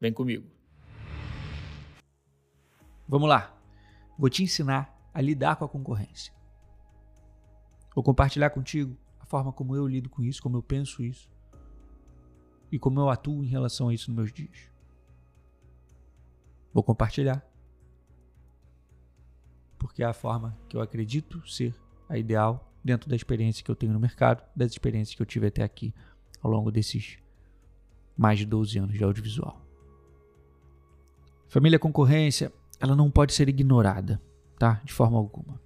Vem comigo. Vamos lá. Vou te ensinar a lidar com a concorrência. Vou compartilhar contigo a forma como eu lido com isso, como eu penso isso e como eu atuo em relação a isso nos meus dias. Vou compartilhar porque é a forma que eu acredito ser a ideal dentro da experiência que eu tenho no mercado, das experiências que eu tive até aqui ao longo desses mais de 12 anos de audiovisual. Família concorrência, ela não pode ser ignorada, tá? De forma alguma.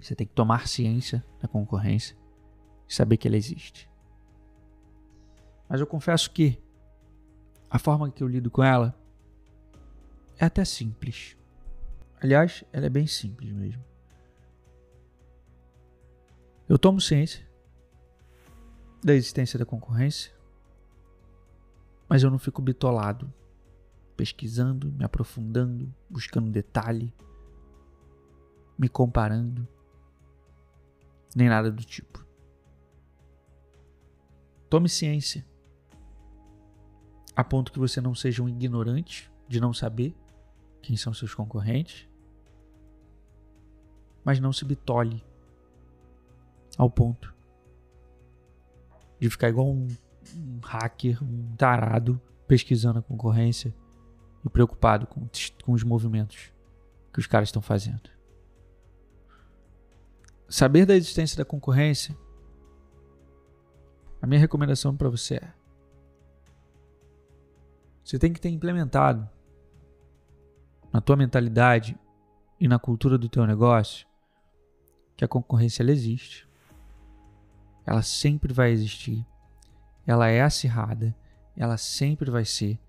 Você tem que tomar ciência da concorrência e saber que ela existe. Mas eu confesso que a forma que eu lido com ela é até simples. Aliás, ela é bem simples mesmo. Eu tomo ciência da existência da concorrência, mas eu não fico bitolado, pesquisando, me aprofundando, buscando detalhe, me comparando, nem nada do tipo. Tome ciência, a ponto que você não seja um ignorante de não saber quem são seus concorrentes, mas não se bitole ao ponto de ficar igual um, um hacker, um tarado, pesquisando a concorrência e preocupado com, com os movimentos que os caras estão fazendo. Saber da existência da concorrência, a minha recomendação para você é: você tem que ter implementado na tua mentalidade e na cultura do teu negócio que a concorrência ela existe. Ela sempre vai existir. Ela é acirrada, ela sempre vai ser.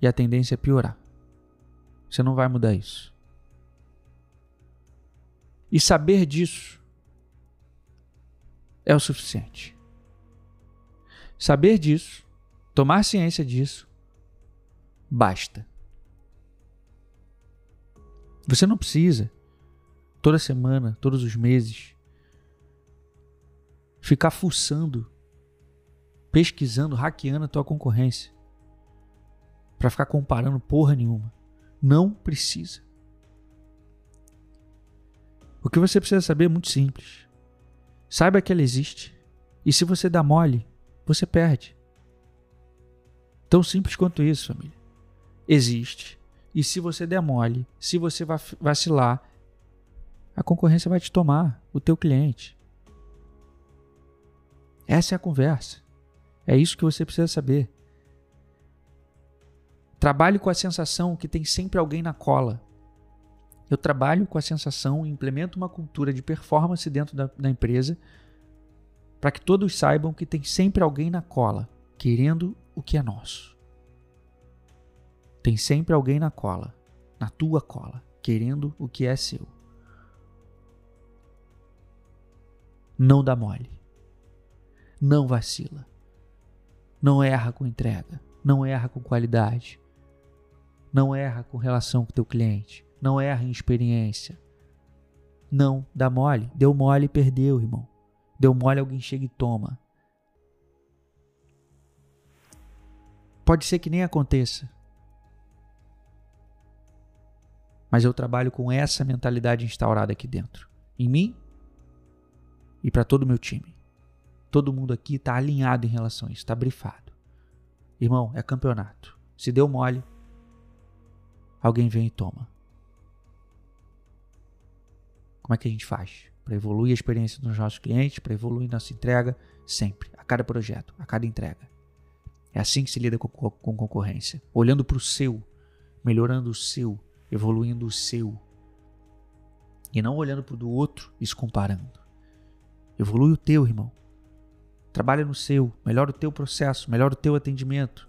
E a tendência é piorar. Você não vai mudar isso. E saber disso é o suficiente. Saber disso, tomar ciência disso, basta. Você não precisa, toda semana, todos os meses, ficar fuçando, pesquisando, hackeando a tua concorrência para ficar comparando porra nenhuma. Não precisa. O que você precisa saber é muito simples. Saiba que ela existe. E se você dá mole, você perde. Tão simples quanto isso, família. Existe. E se você der mole, se você vacilar, a concorrência vai te tomar, o teu cliente. Essa é a conversa. É isso que você precisa saber. Trabalhe com a sensação que tem sempre alguém na cola. Eu trabalho com a sensação e implemento uma cultura de performance dentro da, da empresa para que todos saibam que tem sempre alguém na cola, querendo o que é nosso. Tem sempre alguém na cola, na tua cola, querendo o que é seu. Não dá mole. Não vacila. Não erra com entrega. Não erra com qualidade. Não erra com relação com o teu cliente. Não erra em experiência. Não, dá mole. Deu mole e perdeu, irmão. Deu mole, alguém chega e toma. Pode ser que nem aconteça. Mas eu trabalho com essa mentalidade instaurada aqui dentro. Em mim e para todo o meu time. Todo mundo aqui está alinhado em relação a isso, está brifado. Irmão, é campeonato. Se deu mole, alguém vem e toma. Como é que a gente faz? Para evoluir a experiência dos nossos clientes, para evoluir nossa entrega, sempre, a cada projeto, a cada entrega. É assim que se lida com, com concorrência. Olhando para o seu, melhorando o seu, evoluindo o seu. E não olhando para o do outro e se comparando. Evolui o teu, irmão. Trabalha no seu, melhora o teu processo, melhora o teu atendimento.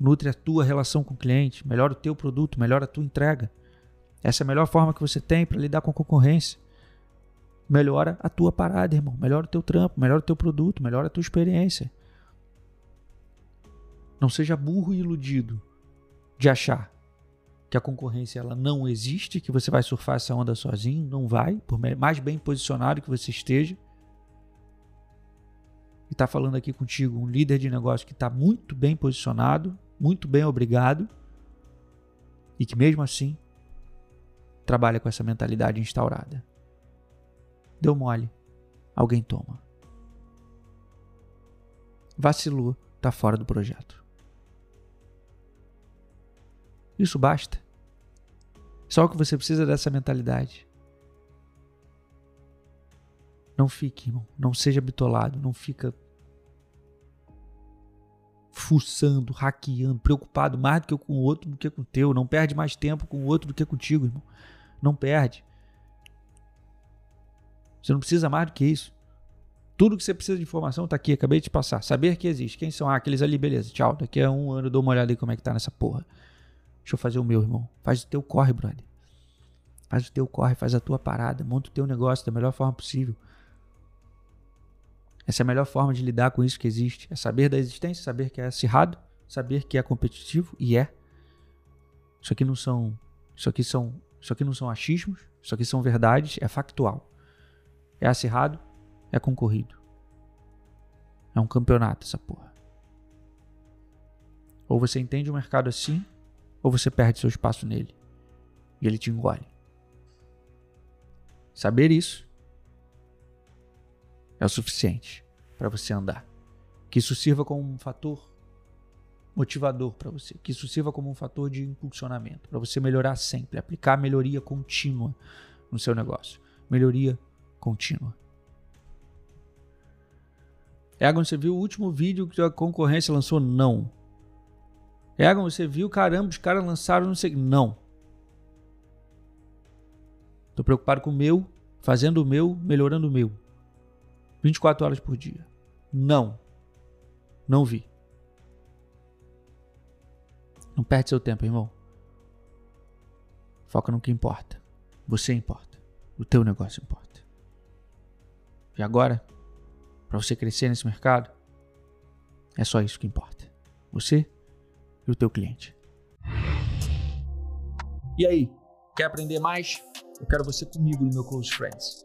Nutre a tua relação com o cliente, melhora o teu produto, melhora a tua entrega. Essa é a melhor forma que você tem para lidar com a concorrência. Melhora a tua parada, irmão. Melhora o teu trampo, melhora o teu produto, melhora a tua experiência. Não seja burro e iludido de achar que a concorrência ela não existe, que você vai surfar essa onda sozinho, não vai, por mais bem posicionado que você esteja. E está falando aqui contigo um líder de negócio que está muito bem posicionado, muito bem obrigado, e que mesmo assim trabalha com essa mentalidade instaurada. Deu mole, alguém toma. Vacilou, está fora do projeto. Isso basta. Só que você precisa dessa mentalidade. Não fique, irmão. Não seja bitolado. Não fica fuçando, hackeando, preocupado mais do que com o outro do que com o teu. Não perde mais tempo com o outro do que contigo, irmão. Não perde. Você não precisa mais do que isso. Tudo que você precisa de informação está aqui, acabei de te passar. Saber que existe. Quem são? Ah, aqueles ali, beleza. Tchau. Daqui a um ano eu dou uma olhada aí como é que tá nessa porra. Deixa eu fazer o meu, irmão. Faz o teu corre, brother. Faz o teu corre, faz a tua parada, monta o teu negócio da melhor forma possível. Essa é a melhor forma de lidar com isso que existe. É saber da existência, saber que é acirrado, saber que é competitivo e é. Isso aqui não são, isso aqui são, isso aqui não são achismos, isso aqui são verdades, é factual. É acirrado, é concorrido. É um campeonato essa porra. Ou você entende o mercado assim, ou você perde seu espaço nele e ele te engole. Saber isso é o suficiente para você andar. Que isso sirva como um fator motivador para você, que isso sirva como um fator de impulsionamento, para você melhorar sempre, aplicar melhoria contínua no seu negócio. Melhoria contínua. Egon, você viu o último vídeo que a concorrência lançou? Não. Egon, você viu, caramba, os caras lançaram não sei. Não. Tô preocupado com o meu, fazendo o meu, melhorando o meu. 24 horas por dia. Não. Não vi. Não perde seu tempo, irmão. Foca no que importa. Você importa. O teu negócio importa. E agora, para você crescer nesse mercado, é só isso que importa. Você e o teu cliente. E aí, quer aprender mais? Eu quero você comigo no meu Close Friends.